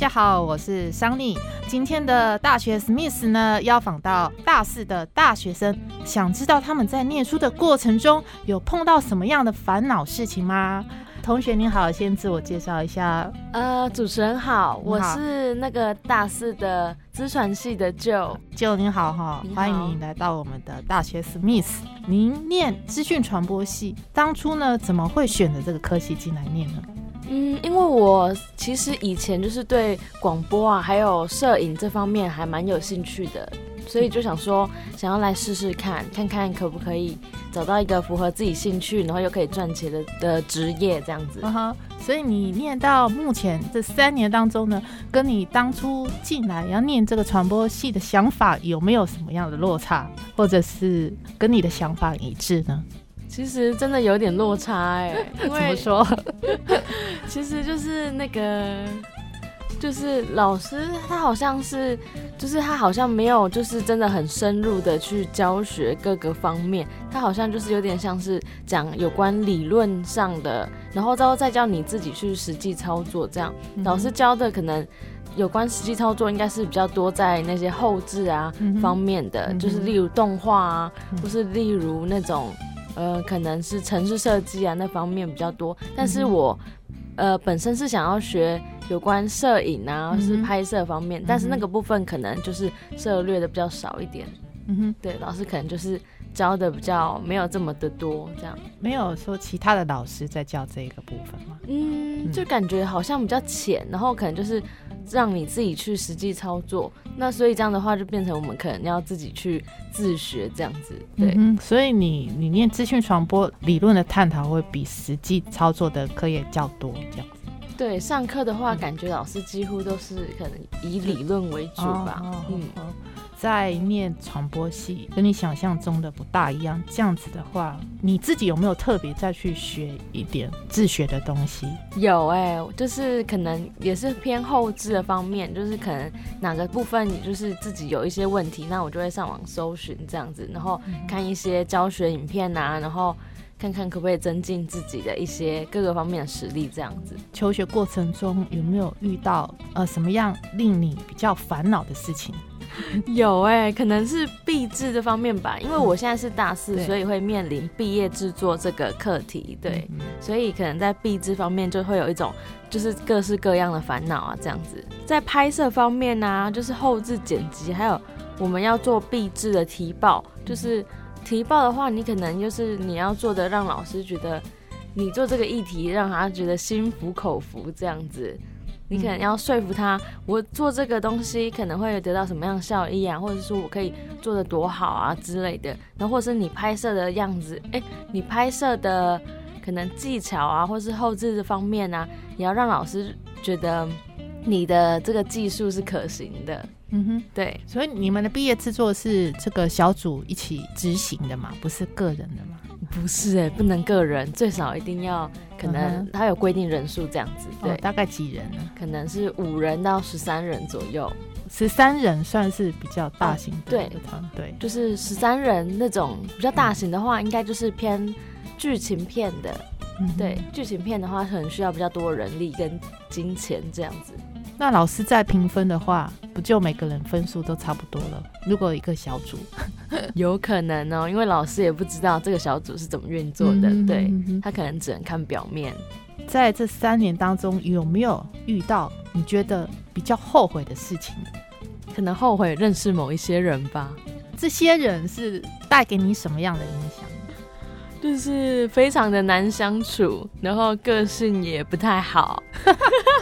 家好，我是桑尼。今天的大学 Smith 呢，邀访到大四的大学生，想知道他们在念书的过程中有碰到什么样的烦恼事情吗？同学您好，先自我介绍一下。呃，主持人好，我是那个大四的资传系的 Joe，Joe 您好哈，欢迎您来到我们的大学 Smith。您念资讯传播系，当初呢怎么会选择这个科系进来念呢？嗯，因为我其实以前就是对广播啊，还有摄影这方面还蛮有兴趣的，所以就想说想要来试试看，看看可不可以找到一个符合自己兴趣，然后又可以赚钱的的职业这样子。所以你念到目前这三年当中呢，跟你当初进来要念这个传播系的想法有没有什么样的落差，或者是跟你的想法一致呢？其实真的有点落差哎，怎么说？其实就是那个，就是老师他好像是，就是他好像没有，就是真的很深入的去教学各个方面，他好像就是有点像是讲有关理论上的，然后之后再教你自己去实际操作这样。老师教的可能有关实际操作，应该是比较多在那些后置啊方面的，就是例如动画啊，或是例如那种。呃，可能是城市设计啊那方面比较多，但是我呃本身是想要学有关摄影啊，是拍摄方面，但是那个部分可能就是涉略的比较少一点。嗯哼，对，老师可能就是教的比较没有这么的多，这样没有说其他的老师在教这一个部分吗？嗯，就感觉好像比较浅，然后可能就是。让你自己去实际操作，那所以这样的话就变成我们可能要自己去自学这样子，对。所以你你念资讯传播理论的探讨会比实际操作的课业较多，这样子。对，上课的话，感觉老师几乎都是可能以理论为主吧，嗯。在念传播系，跟你想象中的不大一样。这样子的话，你自己有没有特别再去学一点自学的东西？有哎，就是可能也是偏后置的方面，就是可能哪个部分你就是自己有一些问题，那我就会上网搜寻这样子，然后看一些教学影片啊，然后看看可不可以增进自己的一些各个方面的实力这样子。求学过程中有没有遇到呃什么样令你比较烦恼的事情？有哎，可能是毕制这方面吧，因为我现在是大四，所以会面临毕业制作这个课题，对，所以可能在毕制方面就会有一种就是各式各样的烦恼啊，这样子。在拍摄方面呢，就是后置剪辑，还有我们要做毕制的提报，就是提报的话，你可能就是你要做的让老师觉得你做这个议题让他觉得心服口服这样子。你可能要说服他，我做这个东西可能会得到什么样的效益啊，或者说我可以做的多好啊之类的。然后或者是你拍摄的样子，哎，你拍摄的可能技巧啊，或是后置的方面啊，也要让老师觉得你的这个技术是可行的。嗯哼，对。所以你们的毕业制作是这个小组一起执行的嘛，不是个人的嘛？不是哎，不能个人，最少一定要可能他有规定人数这样子，对，大概几人呢？可能是五人到十三人左右，十三人算是比较大型的团队，就是十三人那种比较大型的话，应该就是偏剧情片的，对，剧情片的话可能需要比较多人力跟金钱这样子。那老师在评分的话，不就每个人分数都差不多了？如果一个小组，有可能哦，因为老师也不知道这个小组是怎么运作的，对他可能只能看表面。在这三年当中，有没有遇到你觉得比较后悔的事情？可能后悔认识某一些人吧。这些人是带给你什么样的影响？就是非常的难相处，然后个性也不太好。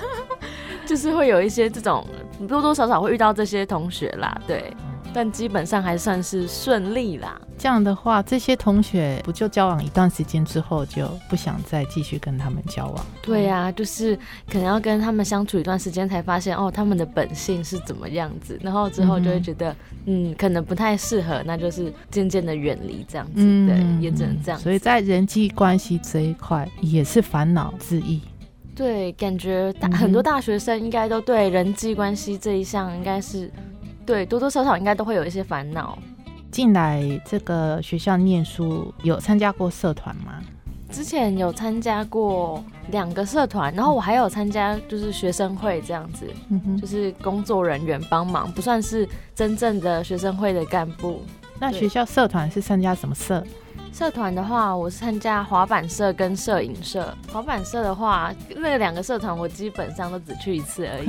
就是会有一些这种多多少少会遇到这些同学啦，对。但基本上还算是顺利啦。这样的话，这些同学不就交往一段时间之后就不想再继续跟他们交往？对呀，就是可能要跟他们相处一段时间才发现哦，他们的本性是怎么样子，然后之后就会觉得嗯，可能不太适合，那就是渐渐的远离这样子。对，也只能这样。所以在人际关系这一块也是烦恼之一。对，感觉大很多大学生应该都对人际关系这一项应该是对多多少少应该都会有一些烦恼。进来这个学校念书，有参加过社团吗？之前有参加过两个社团，然后我还有参加就是学生会这样子，就是工作人员帮忙，不算是真正的学生会的干部。那学校社团是参加什么社？社团的话，我是参加滑板社跟摄影社。滑板社的话，那两个社团我基本上都只去一次而已。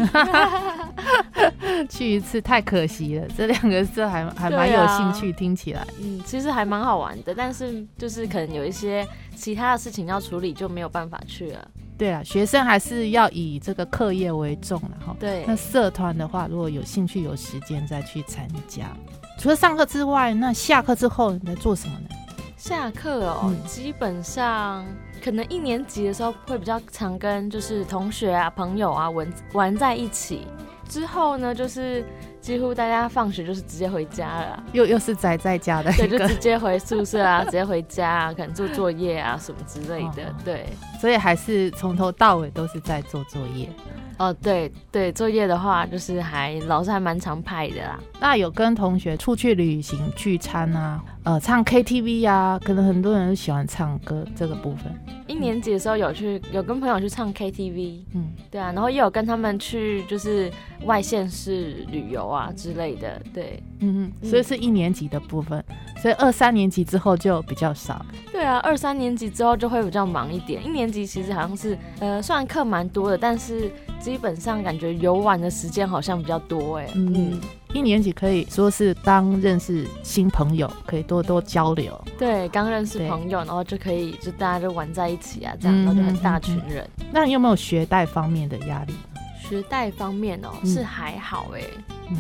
去一次太可惜了，这两个社还还蛮有兴趣，听起来。嗯，其实还蛮好玩的，但是就是可能有一些其他的事情要处理，就没有办法去了。对啊，学生还是要以这个课业为重了哈。对。那社团的话，如果有兴趣、有时间再去参加。除了上课之外，那下课之后你在做什么呢？下课哦，基本上可能一年级的时候会比较常跟就是同学啊、朋友啊玩玩在一起。之后呢，就是几乎大家放学就是直接回家了，又 又是宅在家的，对，就直接回宿舍啊，直接回家啊，可能做作业啊什么之类的，对。所以还是从头到尾都是在做作业。哦，对对，作业的话就是还老师还蛮常派的啦。那有跟同学出去旅行聚餐啊，呃，唱 KTV 呀，可能很多人都喜欢唱歌这个部分。一年级的时候有去，有跟朋友去唱 KTV，嗯，对啊，然后也有跟他们去就是外县市旅游啊之类的，对，嗯嗯，所以是一年级的部分，所以二三年级之后就比较少。对啊，二三年级之后就会比较忙一点，一年级其实好像是，呃，虽然课蛮多的，但是。基本上感觉游玩的时间好像比较多哎，嗯，一年级可以说是刚认识新朋友，可以多多交流。对，刚认识朋友，然后就可以就大家就玩在一起啊，这样然后就很大群人。那你有没有学贷方面的压力？学贷方面哦，是还好哎，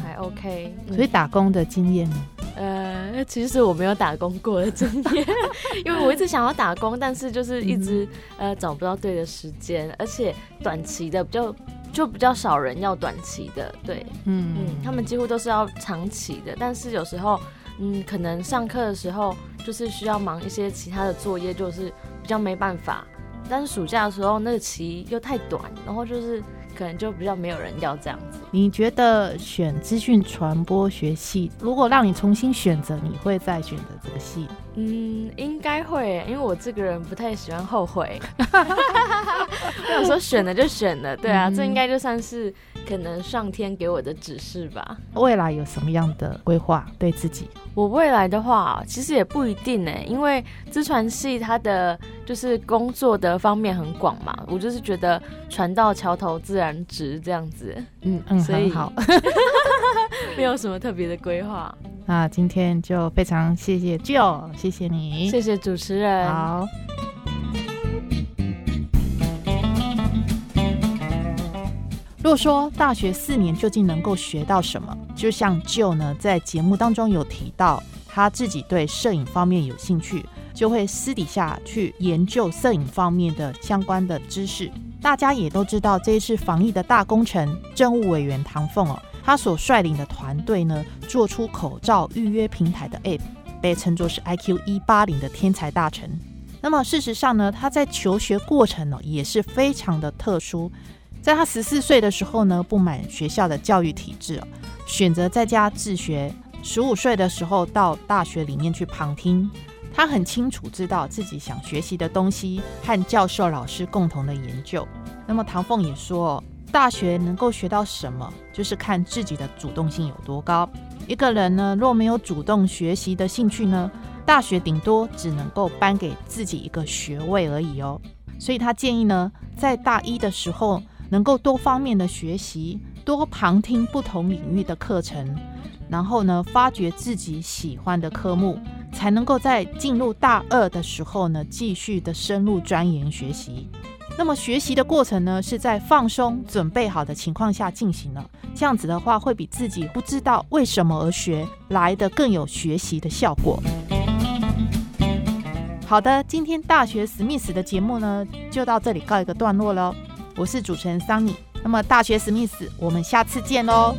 还 OK。所以打工的经验呢？呃，其实我没有打工过的经验，因为我一直想要打工，但是就是一直呃找不到对的时间，而且短期的比较就比较少人要短期的，对，嗯嗯，他们几乎都是要长期的，但是有时候嗯可能上课的时候就是需要忙一些其他的作业，就是比较没办法，但是暑假的时候那个期又太短，然后就是。可能就比较没有人要这样子。你觉得选资讯传播学系，如果让你重新选择，你会再选择这个系？嗯，应该会，因为我这个人不太喜欢后悔。我想说选了就选了，对啊，这应该就算是可能上天给我的指示吧。未来有什么样的规划对自己？我未来的话，其实也不一定呢，因为资传系它的就是工作的方面很广嘛。我就是觉得船到桥头自然直这样子，嗯嗯，所以好，没有什么特别的规划。那今天就非常谢谢 Joe，谢谢你，谢谢主持人。好。如果说大学四年究竟能够学到什么，就像 Joe 呢，在节目当中有提到，他自己对摄影方面有兴趣，就会私底下去研究摄影方面的相关的知识。大家也都知道，这一次防疫的大工程，政务委员唐凤哦。他所率领的团队呢，做出口罩预约平台的 App，被称作是 IQ 一八零的天才大臣。那么事实上呢，他在求学过程呢也是非常的特殊。在他十四岁的时候呢，不满学校的教育体制，选择在家自学。十五岁的时候到大学里面去旁听。他很清楚知道自己想学习的东西和教授老师共同的研究。那么唐凤也说。大学能够学到什么，就是看自己的主动性有多高。一个人呢，若没有主动学习的兴趣呢，大学顶多只能够颁给自己一个学位而已哦。所以他建议呢，在大一的时候，能够多方面的学习，多旁听不同领域的课程，然后呢，发掘自己喜欢的科目，才能够在进入大二的时候呢，继续的深入钻研学习。那么学习的过程呢，是在放松、准备好的情况下进行了。这样子的话，会比自己不知道为什么而学来的更有学习的效果。好的，今天大学史密斯的节目呢，就到这里告一个段落喽。我是主持人桑尼，那么大学史密斯，我们下次见喽。